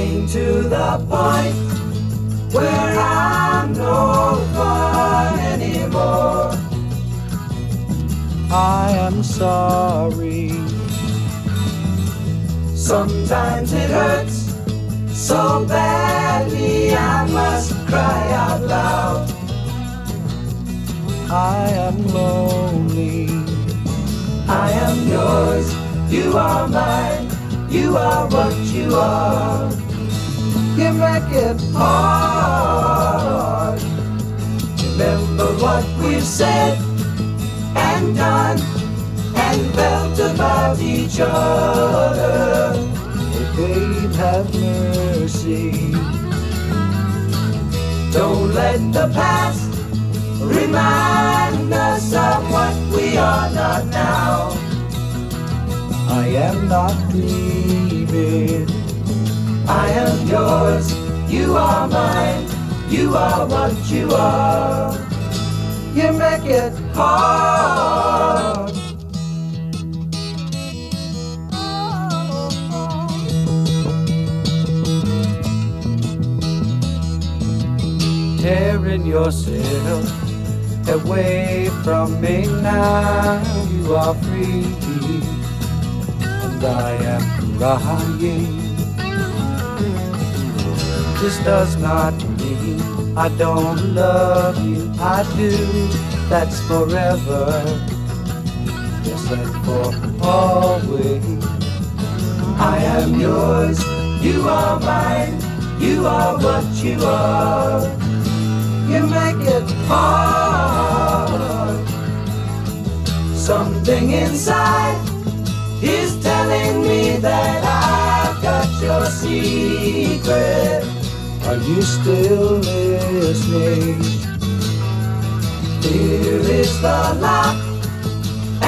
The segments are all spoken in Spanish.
Getting to the point where I'm no fun anymore. I am sorry. Sometimes it hurts so badly I must cry out loud. I am lonely. I am yours. You are mine. You are what you are. You make it hard. Remember what we've said and done and felt about each other. Oh, babe, have mercy. Don't let the past remind us of what we are not now. I am not dreaming. I am yours. You are mine. You are what you are. You make it hard. Tearing yourself away from me now. You are free, and I am crying. This does not mean I don't love you. I do. That's forever. Yes, and for always. I am yours. You are mine. You are what you are. You make it hard. Something inside is telling me that I've got your secret. Are you still listening? Here is the lock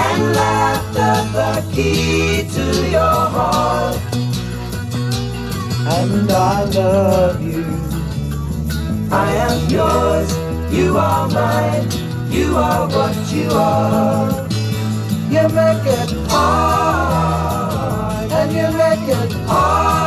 and laughter, the key to your heart. And I love you. I am yours. You are mine. You are what you are. You make it hard, you make it hard,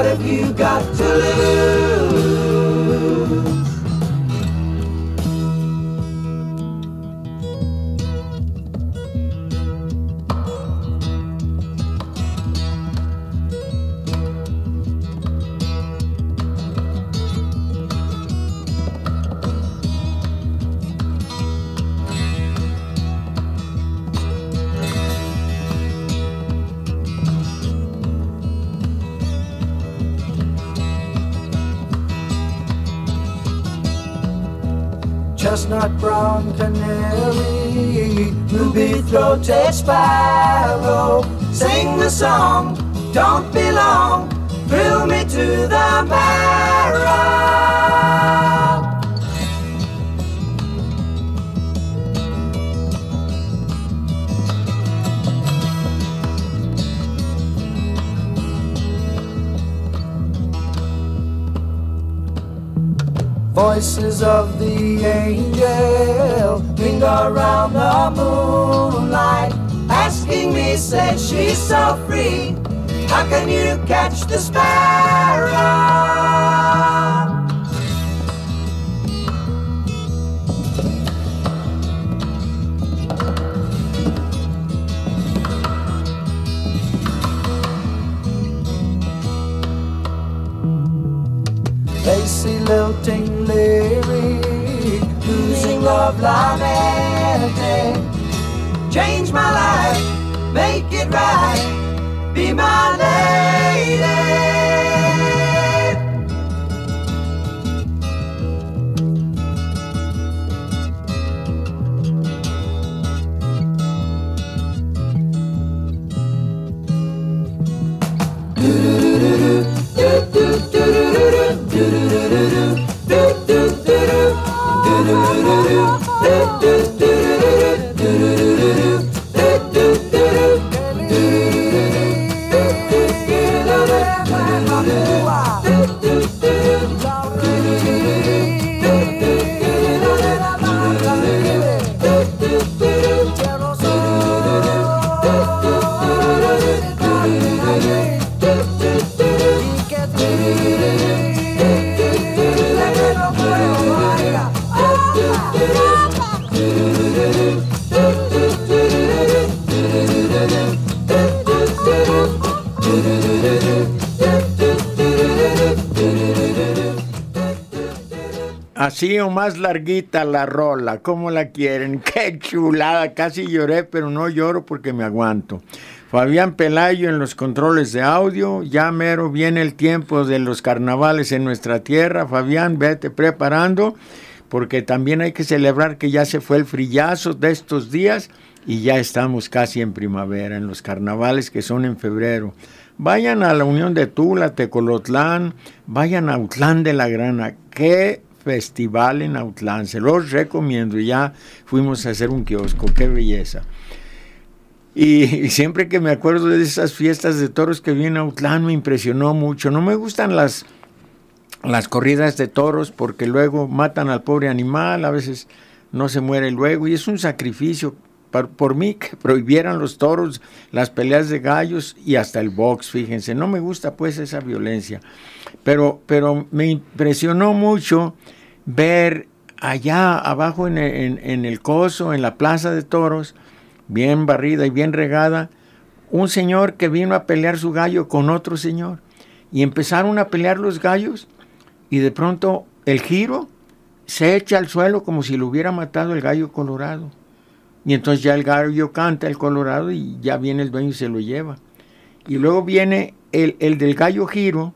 What have you got to lose? Sparrow. Sing the song, don't be long, thrill me to the marrow. Voices of the angel linger around the moonlight, asking me, say she's so free. How can you catch the sparrow? Lacy lilting lyric, losing love lamenting. Eh, eh, eh. Change my life, make it right, be my lady. Así o más larguita la rola, ¿cómo la quieren? Qué chulada, casi lloré, pero no lloro porque me aguanto. Fabián Pelayo en los controles de audio, ya mero viene el tiempo de los carnavales en nuestra tierra. Fabián, vete preparando, porque también hay que celebrar que ya se fue el frillazo de estos días y ya estamos casi en primavera, en los carnavales que son en febrero. Vayan a la Unión de Tula, Tecolotlán, vayan a Utlán de la Grana. Qué festival en Autlán. Se los recomiendo. Ya fuimos a hacer un kiosco. Qué belleza. Y, siempre que me acuerdo de esas fiestas de toros que vienen a Autlán me impresionó mucho. No me gustan las, las corridas de toros porque luego matan al pobre animal, a veces no se muere luego y es un sacrificio. Por, por, mí que prohibieran los toros, las peleas de gallos y hasta el box, fíjense, no me gusta pues esa violencia. Pero, pero me impresionó mucho ver allá abajo en el, coso, en la plaza de toros, bien barrida y bien regada, un señor que vino a pelear su gallo con otro señor. Y empezaron a pelear los gallos y de pronto el giro se echa al suelo como si lo hubiera matado el gallo colorado. Y entonces ya el gallo canta el colorado y ya viene el dueño y se lo lleva. Y luego viene el, el del gallo giro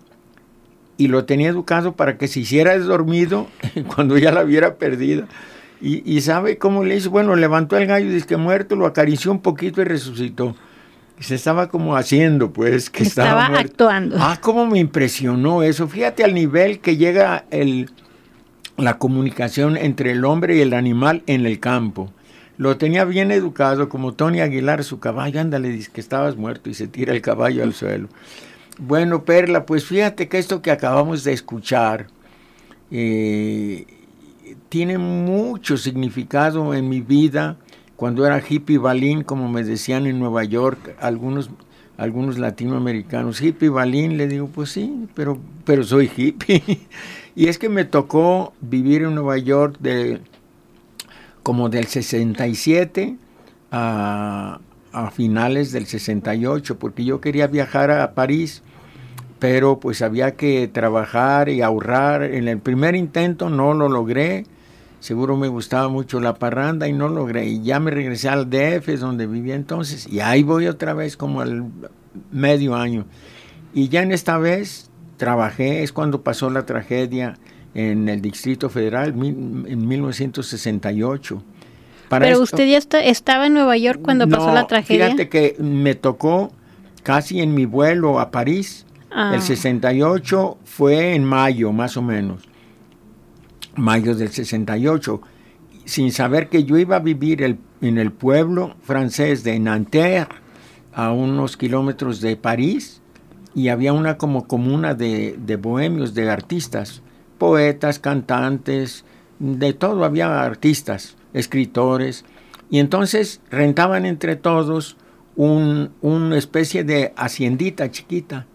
y lo tenía educado para que se hiciera dormido cuando ya la hubiera perdida. Y, sabe cómo le hizo, bueno, levantó el gallo, dice que muerto, lo acarició un poquito y resucitó. Y se estaba como haciendo, pues, que estaba, estaba actuando. Ah, cómo me impresionó eso. Fíjate al nivel que llega el, la comunicación entre el hombre y el animal en el campo. Lo tenía bien educado, como Tony Aguilar, su caballo, ándale, dice que estabas muerto y se tira el caballo al suelo. Bueno, Perla, pues fíjate que esto que acabamos de escuchar eh, tiene mucho significado en mi vida. Cuando era hippie balín, como me decían en Nueva York, algunos algunos latinoamericanos, hippie balín, le digo, pues sí, pero, pero soy hippie. y es que me tocó vivir en Nueva York de como del 67 a, finales del 68, porque yo quería viajar a París, pero pues había que trabajar y ahorrar. En el primer intento no lo logré, seguro me gustaba mucho la parranda y no logré. Y ya me regresé al DF, donde vivía entonces, y ahí voy otra vez como al medio año. Y ya en esta vez trabajé, es cuando pasó la tragedia en el Distrito Federal en 1968 pero usted ya estaba en Nueva York cuando pasó la tragedia. Fíjate que me tocó casi en mi vuelo a París. El 68 ah. fue en mayo, más o menos. Mayo del 68. Sin saber que yo iba a vivir en el pueblo francés de Nanterre, a unos kilómetros de París, y había una como comuna de, de bohemios, de artistas, poetas, cantantes, de todo, había artistas escritores, y entonces rentaban entre todos un, una especie de haciendita chiquita,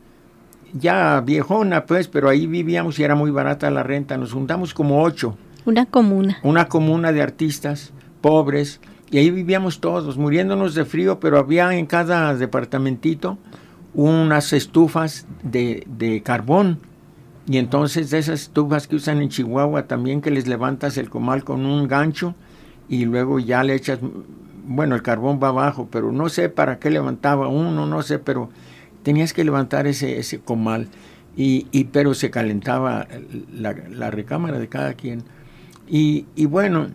ya viejona pues, pero ahí vivíamos y era muy barata la renta, nos juntamos como ocho. Una comuna. Una comuna de artistas pobres, y ahí vivíamos todos, muriéndonos de frío, pero había en cada departamentito unas estufas de, de carbón. Y entonces de esas estufas que usan en Chihuahua también que les levantas el comal con un gancho y luego ya le echas, bueno, el carbón va abajo, pero no sé para qué levantaba uno, no sé, pero tenías que levantar ese, ese comal, y, y pero se calentaba la, la, recámara de cada quien. Y, y bueno,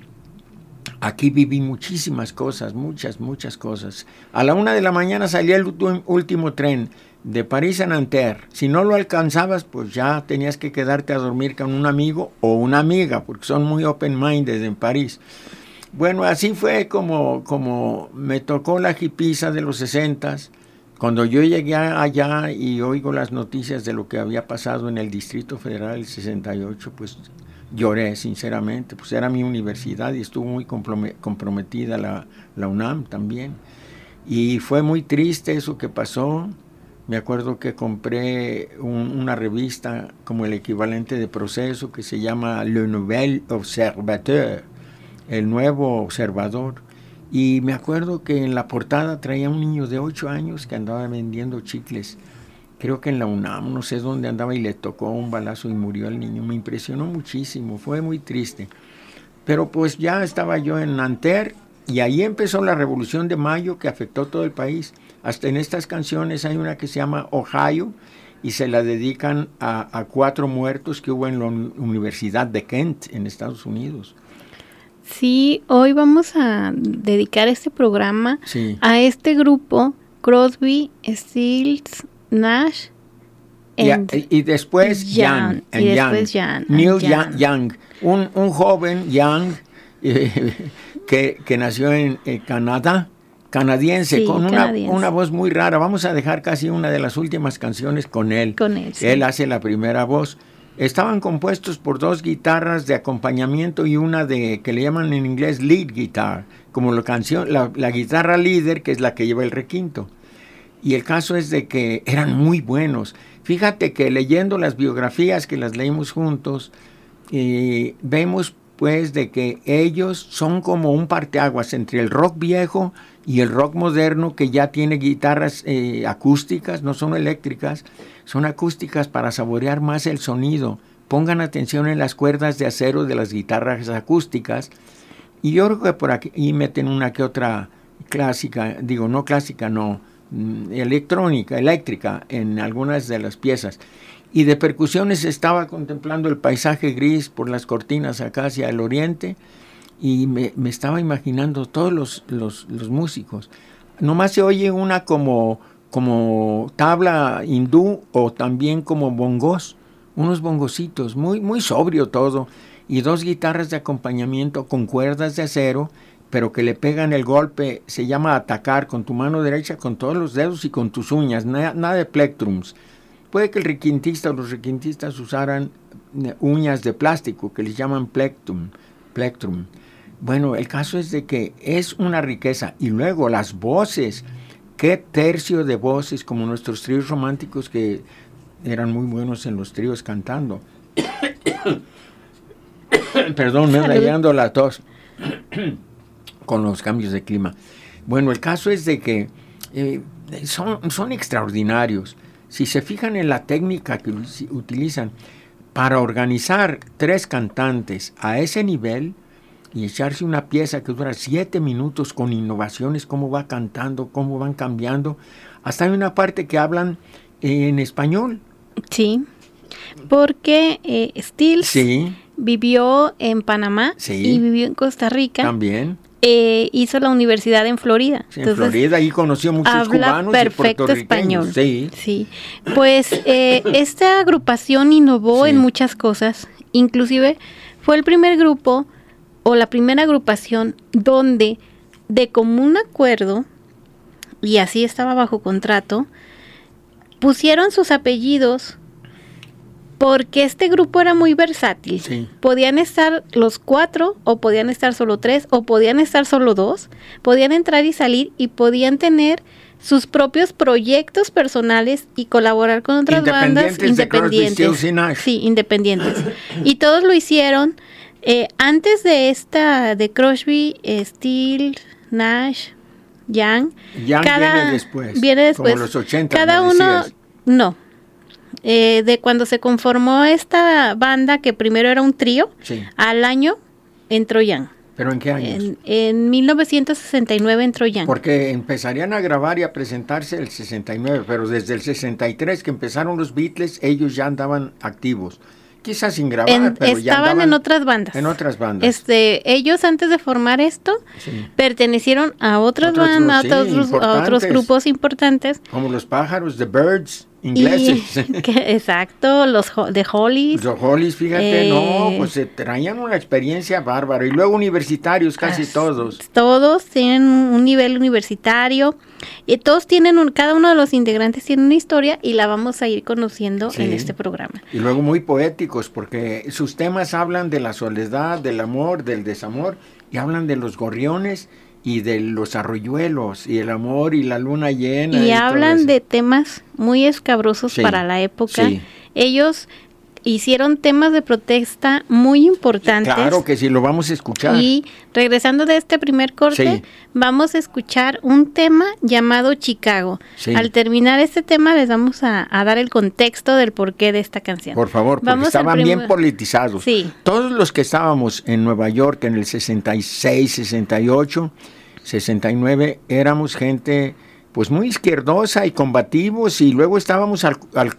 aquí viví muchísimas cosas, muchas, muchas cosas. A la una de la mañana salía el último tren de París a Nanterre. Si no lo alcanzabas, pues ya tenías que quedarte a dormir con un amigo o una amiga, porque son muy open-minded en París. Bueno, así fue como, como me tocó la jipiza de los sesentas. Cuando yo llegué allá y oigo las noticias de lo que había pasado en el Distrito Federal el 68, pues lloré sinceramente, pues era mi universidad y estuvo muy comprometida la, la UNAM también. Y fue muy triste eso que pasó. Me acuerdo que compré una revista como el equivalente de proceso que se llama Le Nouvel Observateur el nuevo observador. Y me acuerdo que en la portada traía un niño de 8 años que andaba vendiendo chicles. Creo que en la UNAM, no sé dónde andaba y le tocó un balazo y murió el niño. Me impresionó muchísimo, fue muy triste. Pero pues ya estaba yo en Nanterre y ahí empezó la revolución de mayo que afectó todo el país. Hasta en estas canciones hay una que se llama Ohio y se la dedican a, a cuatro muertos que hubo en la Universidad de Kent en Estados Unidos. Sí, hoy vamos a dedicar este programa a este grupo, Crosby, Stills, Nash. y, después Young. y después Young. Neil Young. Un, un, joven Young eh, que, que, nació en Canadá, canadiense, con una, una, voz muy rara. Vamos a dejar casi una de las últimas canciones con él. Con él. Él hace la primera voz. Estaban compuestos por dos guitarras de acompañamiento y una de que le llaman en inglés lead guitar, como la canción, la, guitarra líder que es la que lleva el requinto. Y el caso es de que eran muy buenos. Fíjate que leyendo las biografías que las leímos juntos, eh, vemos pues de que ellos son como un parteaguas entre el rock viejo y el rock moderno que ya tiene guitarras eh, acústicas, no son eléctricas, son acústicas para saborear más el sonido. Pongan atención en las cuerdas de acero de las guitarras acústicas y yo creo que por aquí meten una que otra clásica, digo no clásica, no, mm, electrónica, eléctrica en algunas de las piezas. Y de percusiones estaba contemplando el paisaje gris por las cortinas acá hacia el oriente y me, estaba imaginando todos los, los, los, músicos. Nomás se oye una como, como tabla hindú o también como bongos, unos bongositos, muy, muy sobrio todo, y dos guitarras de acompañamiento con cuerdas de acero, pero que le pegan el golpe, se llama atacar con tu mano derecha, con todos los dedos y con tus uñas, nada, nada de plectrums. Puede que el requintista o los requintistas usaran eh, uñas de plástico que les llaman plectrum. plectrum. Bueno, el caso es de que es una riqueza y luego las voces qué tercio de voces, como nuestros tríos románticos que eran muy buenos en los tríos cantando. Perdón, me llegando la tos con los cambios de clima. Bueno, el caso es de que eh, son, son extraordinarios. Si se fijan en la técnica que utilizan para organizar tres cantantes a ese nivel y echarse una pieza que dura siete minutos con innovaciones, cómo va cantando, cómo van cambiando. Hasta hay una parte que hablan en español. Sí. Porque eh, Stills Sí, vivió en Panamá Sí. y vivió en Costa Rica. también. Eh, hizo la universidad en Florida. Sí, en Florida ahí conoció muchos habla cubanos perfecto y español. Sí, Pues eh, esta agrupación innovó Sí. en muchas cosas. Inclusive fue el primer grupo o la primera agrupación donde de común acuerdo, y así estaba bajo contrato, pusieron sus apellidos porque este grupo era muy versátil. Sí. Podían estar los cuatro, o podían estar solo tres, o podían estar solo dos. Podían entrar y salir y podían tener sus propios proyectos personales y colaborar con otras bandas Independientes de Crosby. Sí, independientes. y todos lo hicieron eh, antes de esta, de Crosby, eh, Steele, Nash, Young. Young viene después, Viene después. como los 80, Cada uno, no. Eh, de cuando se conformó esta banda, que primero era un trío, sí. al año entró Young. ¿Pero en qué años? En, en 1969 entró Young. Porque empezarían a grabar y a presentarse el 69, pero desde el 63 que empezaron los Beatles, ellos ya andaban activos. Quizás sin grabar, En- pero ya estaban andaban en otras bandas. En otras bandas. Este, ellos antes de formar esto Sí. pertenecieron a otras Otros bandas, a, otros, a otros importantes. grupos importantes. Como los pájaros, The Birds, Y, ingleses. que- exacto, los de Hollies. Los Hollies, fíjate, Eh, no, pues se traían una experiencia bárbara. Y luego universitarios, casi As- todos. Todos tienen un un nivel universitario y todos tienen un, cada uno de los integrantes tiene una historia y la vamos a ir conociendo Sí. en este programa. Y luego muy poéticos, porque sus temas hablan de la soledad, del amor, del desamor, y hablan de los gorriones y de los arroyuelos, y el amor y la luna llena. Y hablan de temas muy escabrosos Sí, para la época. sí. Ellos hicieron temas de protesta muy importantes. Claro que sí, lo vamos a escuchar. Y regresando de este primer corte, Sí. vamos a escuchar un tema llamado Chicago. Sí. Al terminar este tema les vamos a, a dar el contexto del porqué de esta canción. Por favor, porque Vamos estaban bien politizados. Sí. Todos los que estábamos en Nueva York en el 66, 68, 69, éramos gente pues muy izquierdosa y combativos y luego estábamos al... al-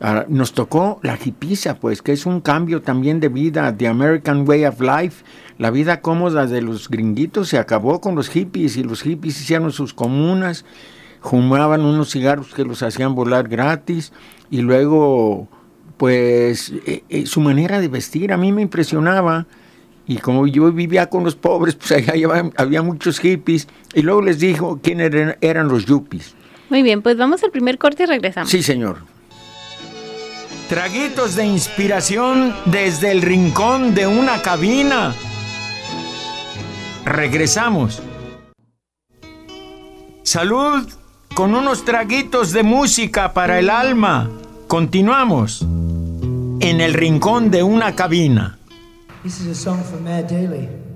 a- nos tocó la hipiza, pues, que es un cambio también de vida, the American way of life. La vida cómoda de los gringuitos se acabó con los hippies y los hippies hicieron sus comunas, fumaban unos cigarros que los hacían volar gratis y luego pues eh, eh, su manera de vestir a mí me impresionaba y como yo vivía con los pobres pues allá había muchos hippies y luego les dijo quién eran, eran los yuppies. Muy bien, pues vamos al primer corte y regresamos. Sí, señor. Traguitos de inspiración desde el rincón de una cabina. Regresamos. Salud con unos traguitos de música para el alma. Continuamos en el rincón de una cabina. This is a song from Mayor Daly.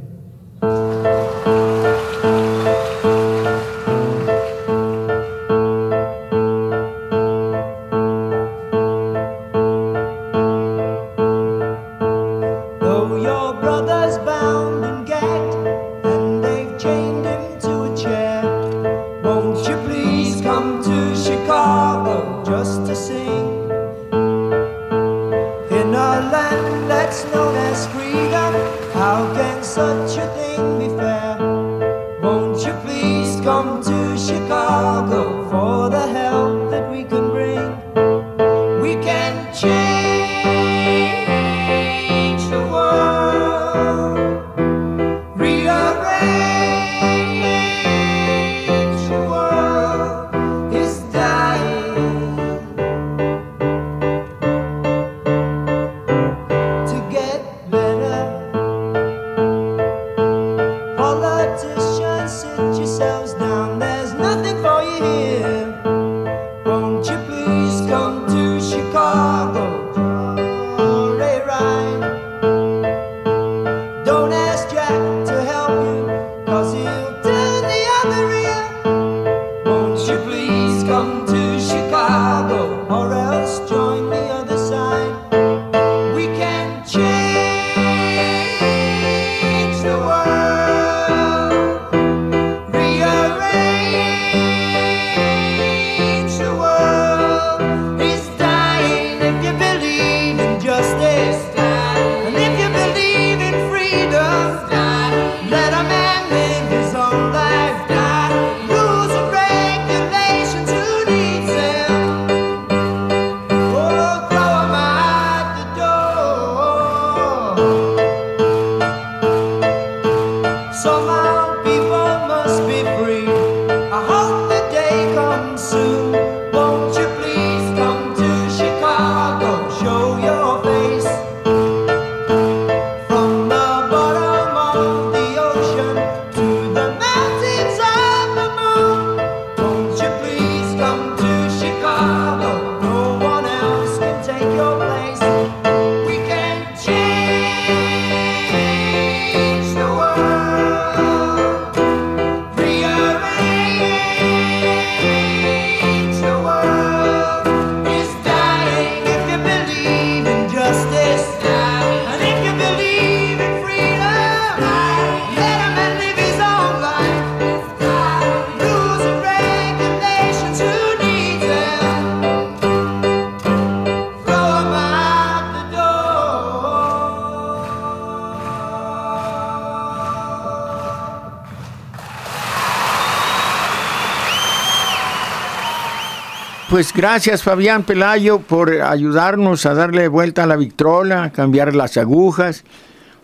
Pues gracias Fabián Pelayo por ayudarnos a darle vuelta a la victrola, cambiar las agujas.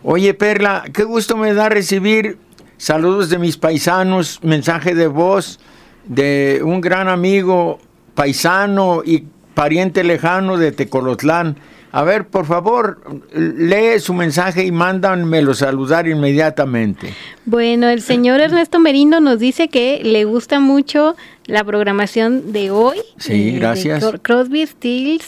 Oye Perla, qué gusto me da recibir saludos de mis paisanos, mensaje de voz de un gran amigo paisano y pariente lejano de Tecolotlán. A ver, por favor, lee su mensaje y mándanmelo saludar inmediatamente. Bueno, el señor Ernesto Merino nos dice que le gusta mucho la programación de hoy. Sí, de gracias. Cro- Crosby, Stills,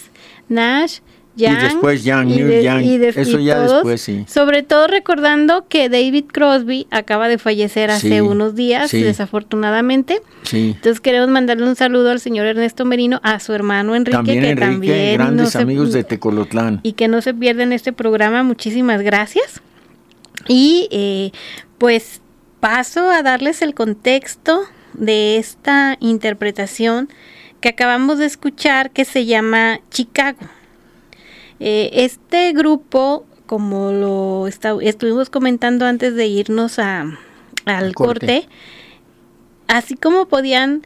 Nash, Young. después Young, y Neil Young. y Eso y ya después, sí. Sobre todo recordando que David Crosby acaba de fallecer hace Sí, unos días, sí. desafortunadamente. Sí. Entonces queremos mandarle un saludo al señor Ernesto Merino, a su hermano Enrique, También que Enrique, también grandes no se- amigos de Tecolotlán. y que no se pierden este programa. Muchísimas gracias. Y eh, pues paso a darles el contexto de esta interpretación que acabamos de escuchar que se llama Chicago. Eh, este grupo, como lo esta- estuvimos comentando antes de irnos a, al Al corte. corte, así como podían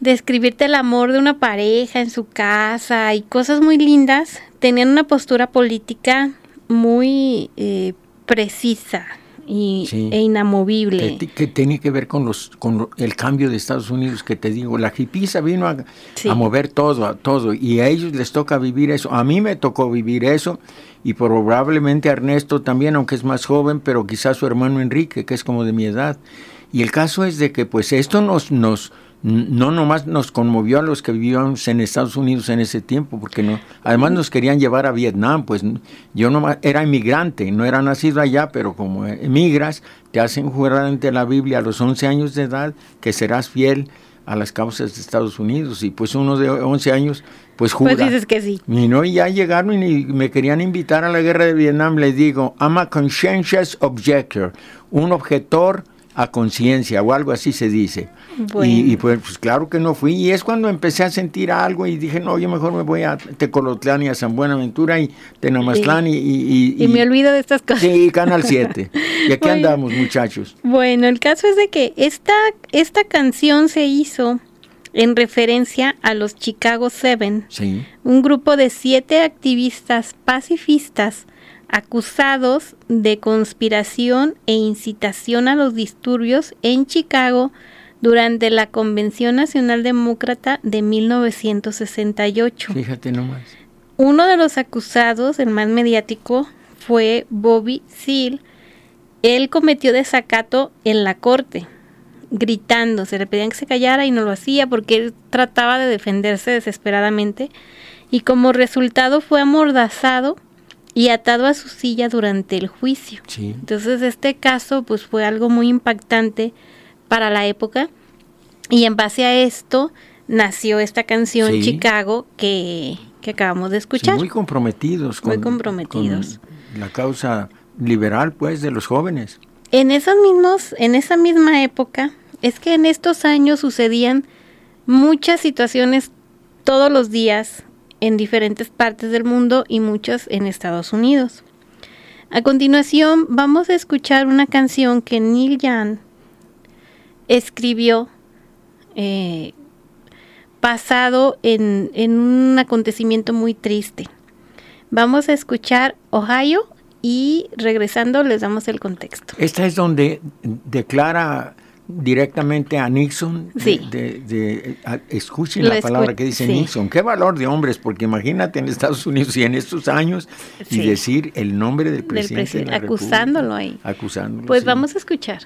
describirte el amor de una pareja en su casa y cosas muy lindas, tenían una postura política muy eh, precisa y, Sí. e inamovible. Que, que tiene que ver con los con el cambio de Estados Unidos que te digo la hipiza vino a, Sí. a mover todo a todo y a ellos les toca vivir eso a mí me tocó vivir eso y probablemente a Ernesto también aunque es más joven pero quizás su hermano Enrique que es como de mi edad y el caso es de que pues esto nos nos no nomás nos conmovió a los que vivíamos en Estados Unidos en ese tiempo, porque no, además nos querían llevar a Vietnam, pues yo no era inmigrante, no era nacido allá, pero como emigras, te hacen jurar ante la Biblia a los 11 años de edad que serás fiel a las causas de Estados Unidos, y pues uno de 11 años, pues jura. Pues dices que sí. Y no, y ya llegaron y me querían invitar a la guerra de Vietnam, les digo, I'm a conscientious objector, un objetor a conciencia o algo así se dice. Bueno. Y, y pues, pues, claro que no fui. Y es cuando empecé a sentir algo y dije, no, yo mejor me voy a Tecolotlán y a San Buenaventura y Tenamaztlán y... Y, Y, me olvido de estas cosas. Sí, Canal 7. Y aquí Bueno. andamos, muchachos. Bueno, el caso es de que esta, esta canción se hizo en referencia a los Chicago Seven, Sí. un grupo de siete activistas pacifistas acusados de conspiración e incitación a los disturbios en Chicago durante la Convención Nacional Demócrata de 1968. Fíjate nomás. Uno de los acusados, el más mediático, fue Bobby Seale. Él cometió desacato en la corte gritando, se le pedían que se callara y no lo hacía porque él trataba de defenderse desesperadamente y como resultado fue amordazado y atado a su silla durante el juicio. Sí. Entonces este caso pues fue algo muy impactante para la época y en base a esto nació esta canción Sí. Chicago que, que acabamos de Sí, escuchar. muy comprometidos Muy comprometidos. con la causa liberal, pues, de los jóvenes. En esos mismos, en esa misma época, es que en estos años sucedían muchas situaciones todos los días en diferentes partes del mundo y muchas en Estados Unidos. A continuación vamos a escuchar una canción que Neil Young escribió eh, basado en, en un acontecimiento muy triste. Vamos a escuchar Ohio y regresando les damos el contexto. Esta es donde declara directamente a Nixon. de- Sí. De, de- a- escuchen Lo la palabra escu- que dice sí. Nixon. Qué valor de hombres, porque imagínate en Estados Unidos y en estos años y decir el nombre del Del presidente. de presidente, la acusándolo República. ahí. Acusándolo. Pues sí. vamos a escuchar.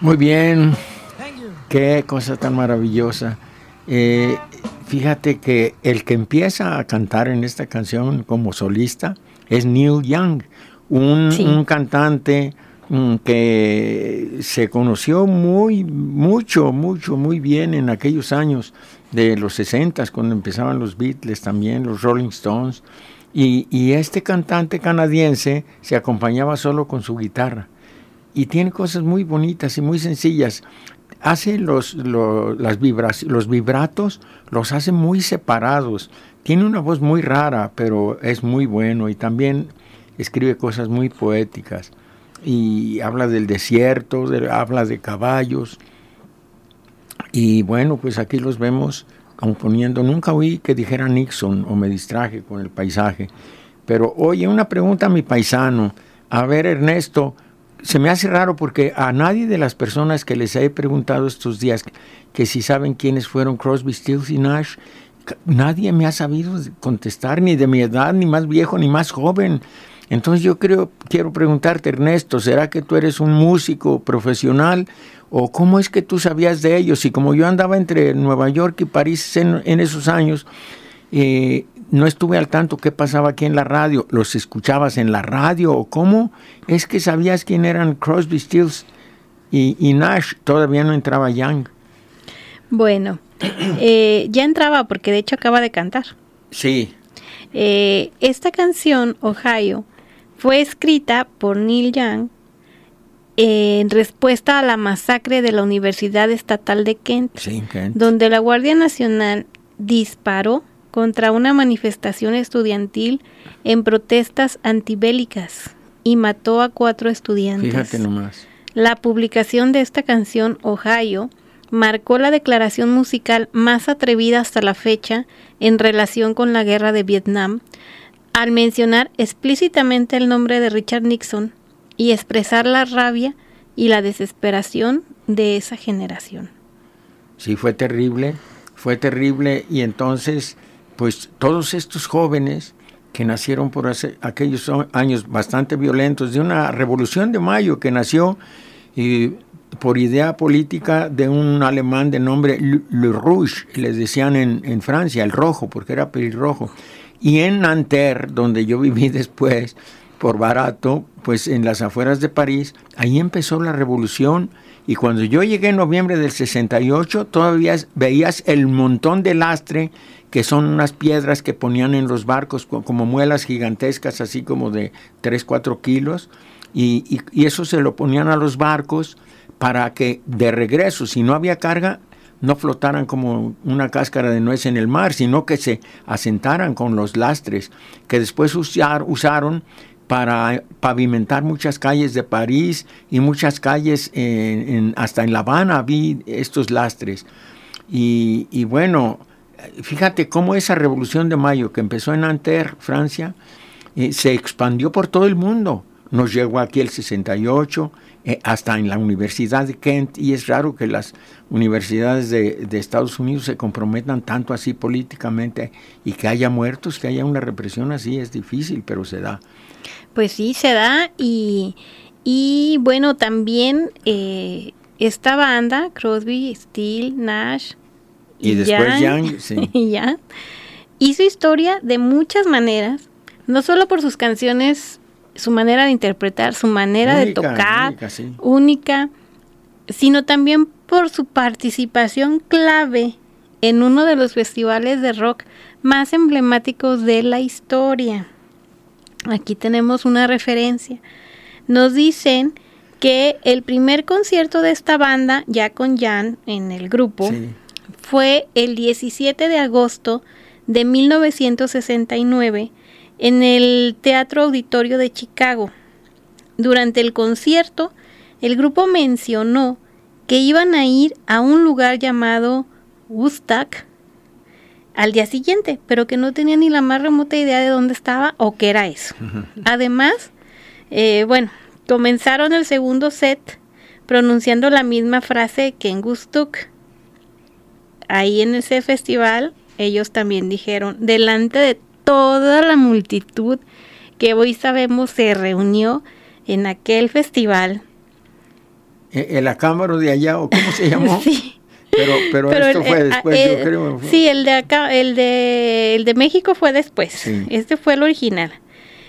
Muy bien, qué cosa tan maravillosa. Eh, fíjate que el que empieza a cantar en esta canción como solista es Neil Young, un, Sí. un cantante mm, que se conoció muy, mucho, mucho, muy bien en aquellos años de los 60 cuando empezaban los Beatles también, los Rolling Stones. Y, y este cantante canadiense se acompañaba solo con su guitarra. Y tiene cosas muy bonitas y muy sencillas. Hace los, lo- las vibras, los vibratos, los hace muy separados. Tiene una voz muy rara, pero es muy bueno. Y también escribe cosas muy poéticas. Y habla del desierto, de- habla de caballos. Y bueno, pues aquí los vemos componiendo. Nunca oí que dijera Nixon o me distraje con el paisaje. Pero oye, una pregunta a mi paisano. A ver, Ernesto, se me hace raro porque a nadie de las personas que les he preguntado estos días que si saben quiénes fueron Crosby, Stills y Nash, nadie me ha sabido contestar, ni de mi edad, ni más viejo, ni más joven. Entonces yo creo, quiero preguntarte, Ernesto, ¿será que tú eres un músico profesional o cómo es que tú sabías de ellos? Y como yo andaba entre Nueva York y París en, en esos años, eh, no estuve al tanto qué pasaba aquí en la radio. ¿Los escuchabas en la radio o cómo es que sabías quién eran Crosby, Stills y, y Nash? Todavía no entraba Young. Bueno, eh, ya entraba porque de hecho acaba de cantar. Sí, Eh, esta canción, Ohio, fue escrita por Neil Young en respuesta a la masacre de la Universidad Estatal de Kent, sí, Kent. donde la Guardia Nacional disparó contra una manifestación estudiantil en protestas antibélicas y mató a cuatro estudiantes. Fíjate nomás. La publicación de esta canción, Ohio, marcó la declaración musical más atrevida hasta la fecha en relación con la guerra de Vietnam, al mencionar explícitamente el nombre de Richard Nixon y expresar la rabia y la desesperación de esa generación. Sí, fue terrible, fue terrible y entonces, pues todos estos jóvenes que nacieron por aquellos años bastante violentos, de una revolución de mayo que nació eh, por idea política de un alemán de nombre Le Rouge, les decían en, en Francia, el rojo, porque era pelirrojo. Y en Nanterre, donde yo viví después, por barato, pues en las afueras de París, ahí empezó la revolución. Y cuando yo llegué en noviembre del 68, todavía veías el montón de lastre, que son unas piedras que ponían en los barcos co- como muelas gigantescas, así como de 3, 4 kilos. Y, y- eso se lo ponían a los barcos para que de regreso, si no había carga, no flotaran como una cáscara de nuez en el mar, sino que se asentaran con los lastres, que después usar- usaron para pavimentar muchas calles de París y muchas calles hasta en La Habana vi estos lastres. Y, y bueno, fíjate cómo esa revolución de mayo que empezó en Nanterre, Francia, eh, se expandió por todo el mundo. Nos llegó aquí el 68, eh, hasta en la Universidad de Kent, y es raro que las universidades de, de Estados Unidos se comprometan tanto así políticamente y que haya muertos, que haya una represión así, es difícil, pero se da. Pues sí, se da y, y bueno, también eh, esta banda, Crosby, Steele, Nash Y después Young, sí. y Young, hizo historia de muchas maneras, no solo por sus canciones, su manera de interpretar, su manera de tocar, única, sí. única, sino también por su participación clave en uno de los festivales de rock más emblemáticos de la historia. Aquí tenemos una referencia. Nos dicen que el primer concierto de esta banda, ya con Jan en el grupo, Sí. Fue el 17 de agosto de 1969 en el Teatro Auditorio de Chicago. Durante el concierto, el grupo mencionó que iban a ir a un lugar llamado Woodstock al día siguiente, pero que no tenía ni la más remota idea de dónde estaba o qué era eso. Además, eh, bueno, comenzaron el segundo set pronunciando la misma frase que en Woodstock. Ahí en ese festival, ellos también dijeron, delante de toda la multitud que hoy sabemos se reunió en aquel festival, Eh, El acámaro de allá, o cómo se llamó. Sí. Pero, pero, Pero esto el- fue eh, después, eh, yo creo. Sí, el de acá, el de, el de México fue después. Sí. Este fue el original.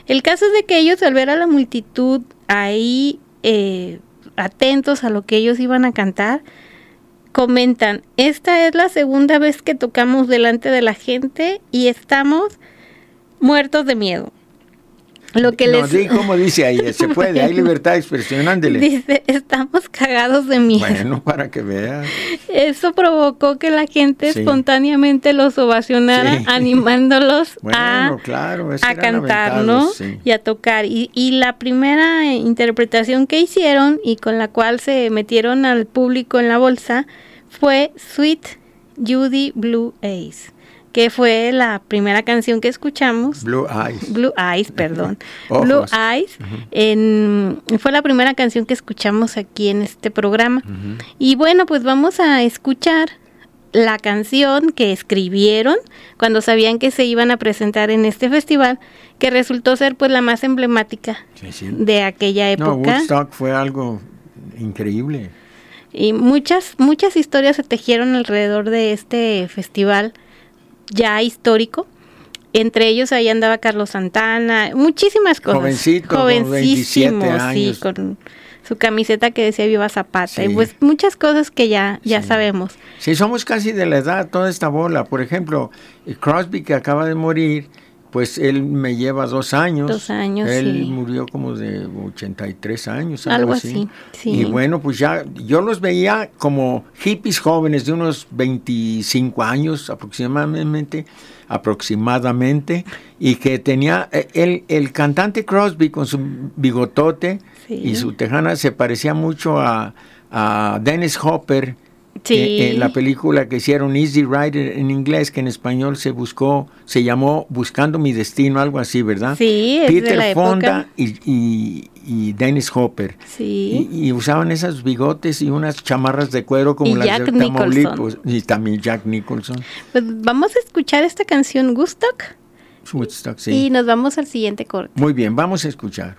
El caso es de que ellos al ver a la multitud ahí eh, atentos a lo que ellos iban a cantar, comentan, esta es la segunda vez que tocamos delante de la gente y estamos muertos de miedo. Lo que no, les como dice ahí, se puede, hay libertad de expresión, ándele. dice, estamos cagados de miedo. Bueno, para que veas. Eso provocó que la gente Sí. espontáneamente los ovacionara, Sí. animándolos Bueno, a, claro, a cantar, ¿no? Y a tocar. Y, y la primera eh, interpretación que hicieron y con la cual se metieron al público en la bolsa fue Sweet Judy Blue Ace, que fue la primera canción que escuchamos. Blue Eyes. Blue Eyes, perdón. Ojos. Blue Eyes. en- fue la primera canción que escuchamos aquí en este programa. Y bueno, pues vamos a escuchar la canción que escribieron cuando sabían que se iban a presentar en este festival, que resultó ser pues la más emblemática Sí, sí. de aquella No, época. Woodstock fue algo increíble. Y muchas, muchas historias se tejieron alrededor de este festival ya histórico. Entre ellos ahí andaba Carlos Santana, muchísimas cosas. Jovencito, con Jovencísimo, 27 años. sí, con su camiseta que decía Viva Zapata. Y pues muchas cosas que ya, ya Sí. sabemos. Sí, somos casi de la edad, toda esta bola. Por ejemplo, eh, Crosby, que acaba de morir, pues él me lleva dos años. Dos años, Él sí. murió como de 83 años, algo, Algo así. así, sí. Y bueno, pues ya, yo los veía como hippies jóvenes de unos 25 años aproximadamente, aproximadamente, y que tenía, eh, el, el cantante Crosby con su bigotote Sí. y su tejana se parecía mucho a, a Dennis Hopper, Sí. eh, eh, la película que hicieron Easy Rider en inglés, que en español se buscó, se llamó Buscando mi destino, algo así, ¿verdad? Sí, es de Peter la época. Fonda y, y- y Dennis Hopper. Sí. Y, y usaban esos bigotes y unas chamarras de cuero como las Jack de. Tamaulipas. Y también Jack Nicholson. Pues vamos a escuchar esta canción Gustock Woodstock, sí. y nos vamos al siguiente corte. Muy bien, vamos a escuchar.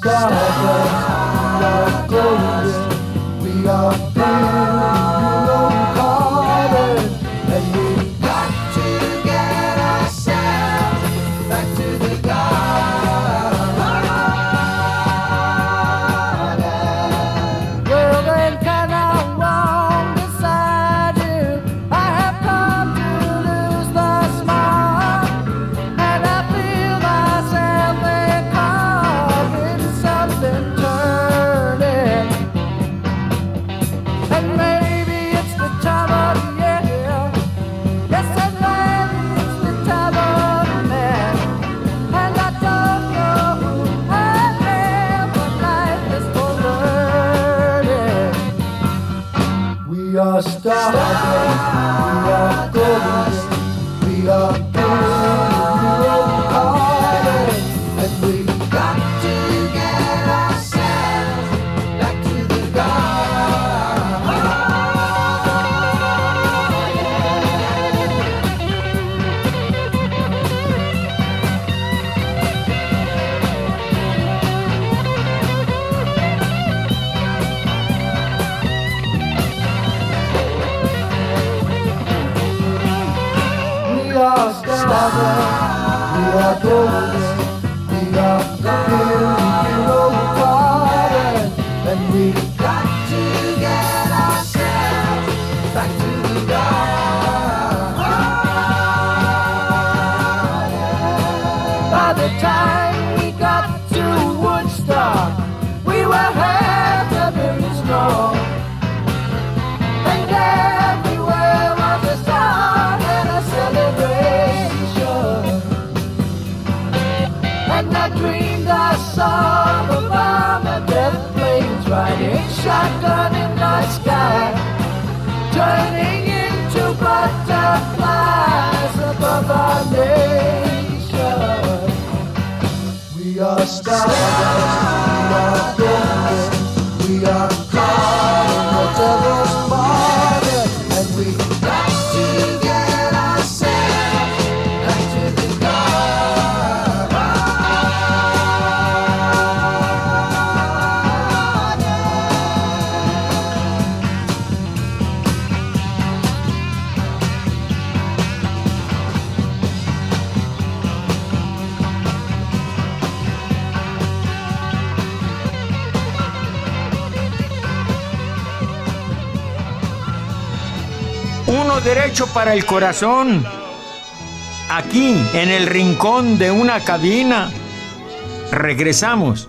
God. Stop. Para el corazón. Aquí, en el rincón de una cabina. Regresamos.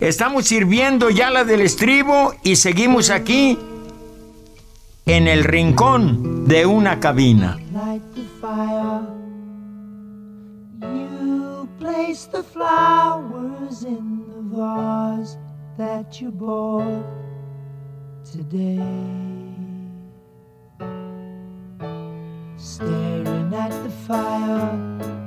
Estamos sirviendo ya la del estribo y seguimos aquí en el rincón de una cabina. the flowers in the vase that you bought today. Staring at the fire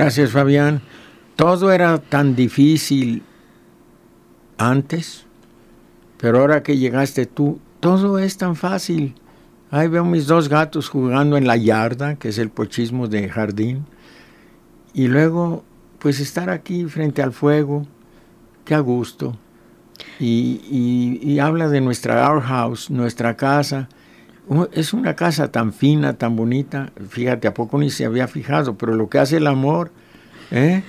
Gracias, Fabián. Todo era tan difícil antes, pero ahora que llegaste tú, todo es tan fácil. Ahí veo mis dos gatos jugando en la yarda, que es el pochismo de jardín, y luego, pues estar aquí frente al fuego, qué a gusto. Y, y- habla de nuestra our house, nuestra casa. U- Es una casa tan fina, tan bonita. Fíjate, a poco ni se había fijado, pero lo que hace el amor, ¿eh?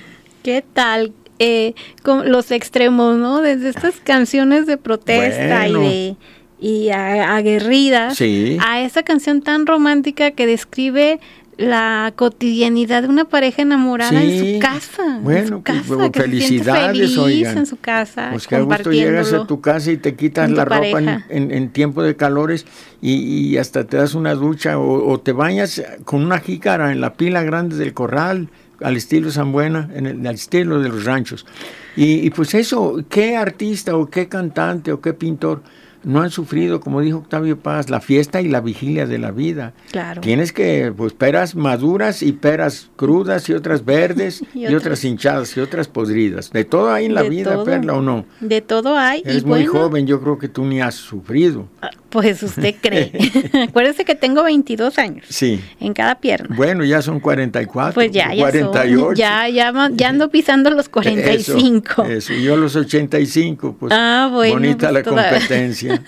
¿Qué tal? Eh, con los extremos, ¿no? Desde estas canciones de protesta Bueno. y de y aguerridas Sí. a esa canción tan romántica que describe la cotidianidad de una pareja enamorada en su casa. en Bueno, su pues, casa, bueno, que se feliz oigan. en su casa. Pues que a gusto llegas a tu casa y te quitas la ropa en, en- en tiempo de calores y, y hasta te das una ducha o, o te bañas con una jícara en la pila grande del corral al estilo San Buena, en el, al estilo de los ranchos. Y, y pues eso, ¿qué artista o qué cantante o qué pintor no han sufrido, como dijo Octavio Paz, la fiesta y la vigilia de la vida. Claro. Tienes que, pues, peras maduras y peras crudas y otras verdes Y y, otras- hinchadas y otras podridas. De todo hay en la vida, todo. Perla, ¿o no? De todo hay. Eres y muy bueno, joven, yo creo que tú ni has sufrido. Pues usted cree. Acuérdese que tengo 22 años Sí. en cada pierna. Bueno, ya son 44, Pues ya, ya, 48. son, ya, ya, ya ando pisando los 45. Eso, eso. yo los 85, pues Ah, bueno, bonita pues la competencia.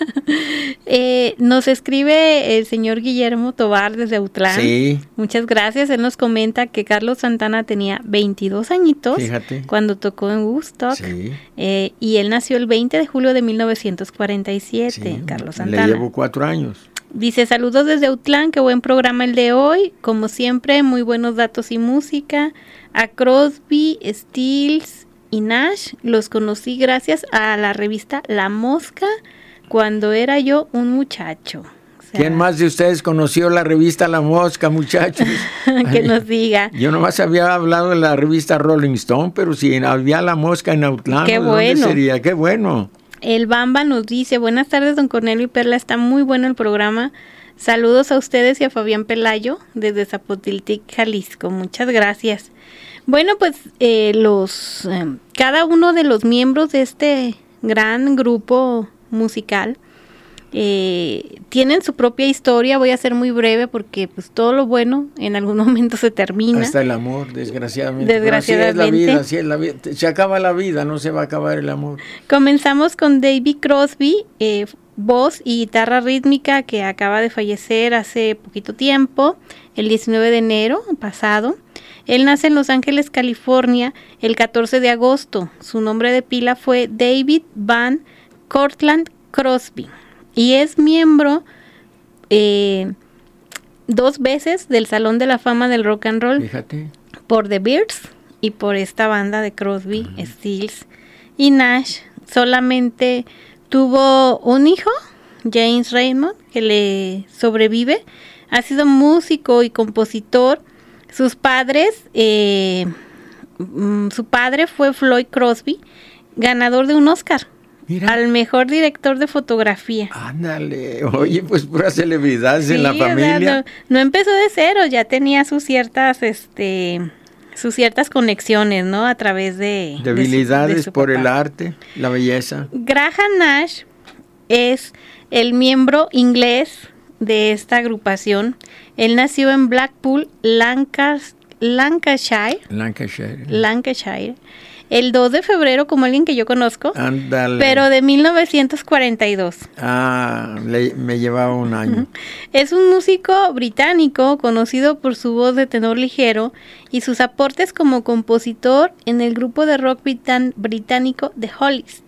Eh, nos escribe el señor Guillermo Tobar desde Autlán. Sí, Muchas gracias. Él nos comenta que Carlos Santana tenía 22 añitos Fíjate. cuando tocó en Woodstock. sí. Eh, y él nació el 20 de julio de 1947, sí. Carlos Santana. Llevo cuatro años. Dice, saludos desde Autlán, qué buen programa el de hoy. Como siempre, muy buenos datos y música. A Crosby, Stills y Nash los conocí gracias a la revista La Mosca cuando era yo un muchacho. O sea, ¿Quién más de ustedes conoció la revista La Mosca, muchachos? que Ay, nos diga. Yo nomás había hablado de la revista Rolling Stone, pero si había La Mosca en Autlán, Qué ¿de dónde bueno. sería? Qué bueno. El Bamba nos dice, buenas tardes, don Cornelio y Perla, está muy bueno el programa. Saludos a ustedes y a Fabián Pelayo desde Zapotiltic, Jalisco. Muchas gracias. Bueno, pues eh, los eh, cada uno de los miembros de este gran grupo musical eh, tienen su propia historia. Voy a ser muy breve porque pues todo lo bueno en algún momento se termina. Hasta el amor, desgraciadamente. Desgraciadamente. Así es la vida, así es la vida. Se acaba la vida, no se va a acabar el amor. Comenzamos con David Crosby, eh, voz y guitarra rítmica que acaba de fallecer hace poquito tiempo, el 19 de enero pasado. Él nace en Los Ángeles, California, el 14 de agosto. Su nombre de pila fue David Van Cortland Crosby y es miembro eh, dos veces del Salón de la Fama del Rock and Roll Fíjate. por The Bears y por esta banda de Crosby, Stills y Nash. Solamente tuvo un hijo, James Raymond, que le sobrevive. Ha sido músico y compositor. Sus padres, eh, mm, su padre fue Floyd Crosby, ganador de un Oscar Mira. al mejor director de fotografía. Ándale, oye, pues puras celebridades en la Sí, o sea, familia. no, no empezó de cero, ya tenía sus ciertas, este, sus ciertas conexiones, ¿no? A través de... de su- Debilidades de su por el arte, la belleza. Graham Nash es el miembro inglés de esta agrupación. Él nació en Blackpool, Lancas- Lancashire, Lancashire. Lancashire, el 2 de febrero, como alguien que yo conozco, Ándale. pero de 1942. Ah, le- me llevaba un año. Es un músico británico conocido por su voz de tenor ligero y sus aportes como compositor en el grupo de rock británico The Hollies.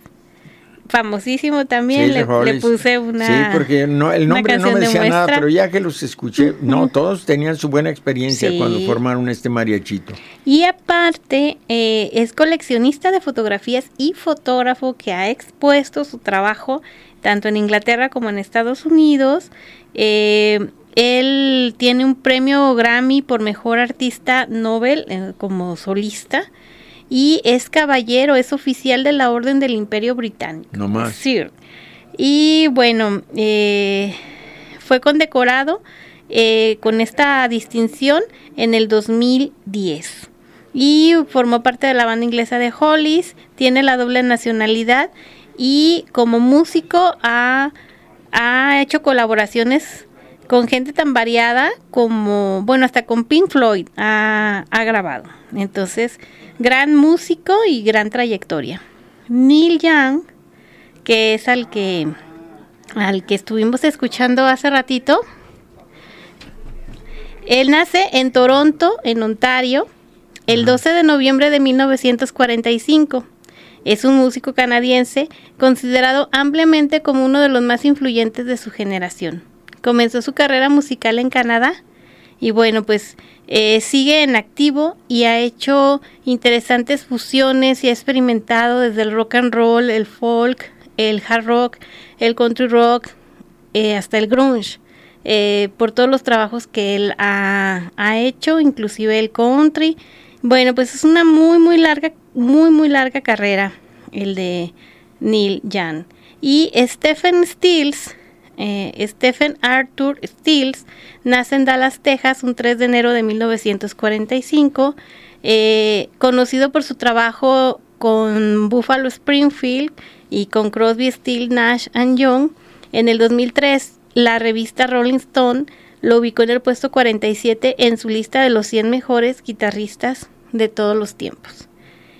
Famosísimo también, Sí, le, puse una. Sí, porque no, el nombre no me de decía nada, pero ya que los escuché, no, todos tenían su buena experiencia Sí. cuando formaron este mariachito. Y aparte, eh, es coleccionista de fotografías y fotógrafo que ha expuesto su trabajo tanto en Inglaterra como en Estados Unidos. Eh, él tiene un premio Grammy por mejor artista Nobel eh, como solista. Y es caballero, es oficial de la Orden del Imperio Británico. No más. Sir. Y bueno, eh, fue condecorado eh, con esta distinción en el 2010. Y formó parte de la banda inglesa de Hollies, tiene la doble nacionalidad y como músico ha, ha hecho colaboraciones con gente tan variada como, bueno, hasta con Pink Floyd ha, ha grabado. Entonces, gran músico y gran trayectoria. Neil Young, que es al que al que estuvimos escuchando hace ratito. Él nace en Toronto, en Ontario, el 12 de noviembre de 1945. Es un músico canadiense considerado ampliamente como uno de los más influyentes de su generación. Comenzó su carrera musical en Canadá y bueno, pues eh, sigue en activo y ha hecho interesantes fusiones y ha experimentado desde el rock and roll, el folk, el hard rock, el country rock, eh, hasta el grunge. eh, por todos los trabajos que él ha, ha hecho, inclusive el country. Bueno, pues es una muy, muy larga, muy, muy larga carrera el de Neil Young. Y Stephen Stills, eh, Stephen Arthur Stills, nace en Dallas, Texas, un 3 de enero de 1945, eh, conocido por su trabajo con Buffalo Springfield y con Crosby, Still, Nash and Young. En el 2003, la revista Rolling Stone lo ubicó en el puesto 47 en su lista de los 100 mejores guitarristas de todos los tiempos.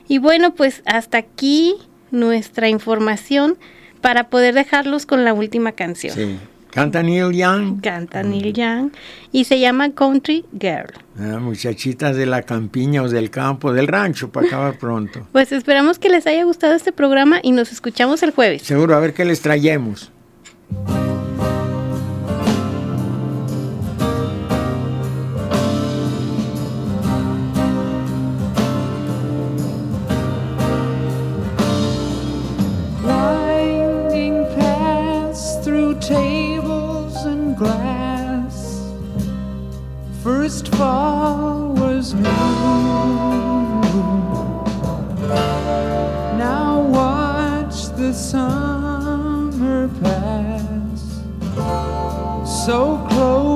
Y bueno, pues hasta aquí nuestra información para poder dejarlos con la última canción. Sí. Canta Neil Young. Canta Neil Young y se llama Country Girl. Ah, muchachitas de la campiña o del campo, del rancho, para acabar pronto. Pues esperamos que les haya gustado este programa y nos escuchamos el jueves. Seguro, a ver qué les traemos. First fall was new. Now watch the summer pass. So close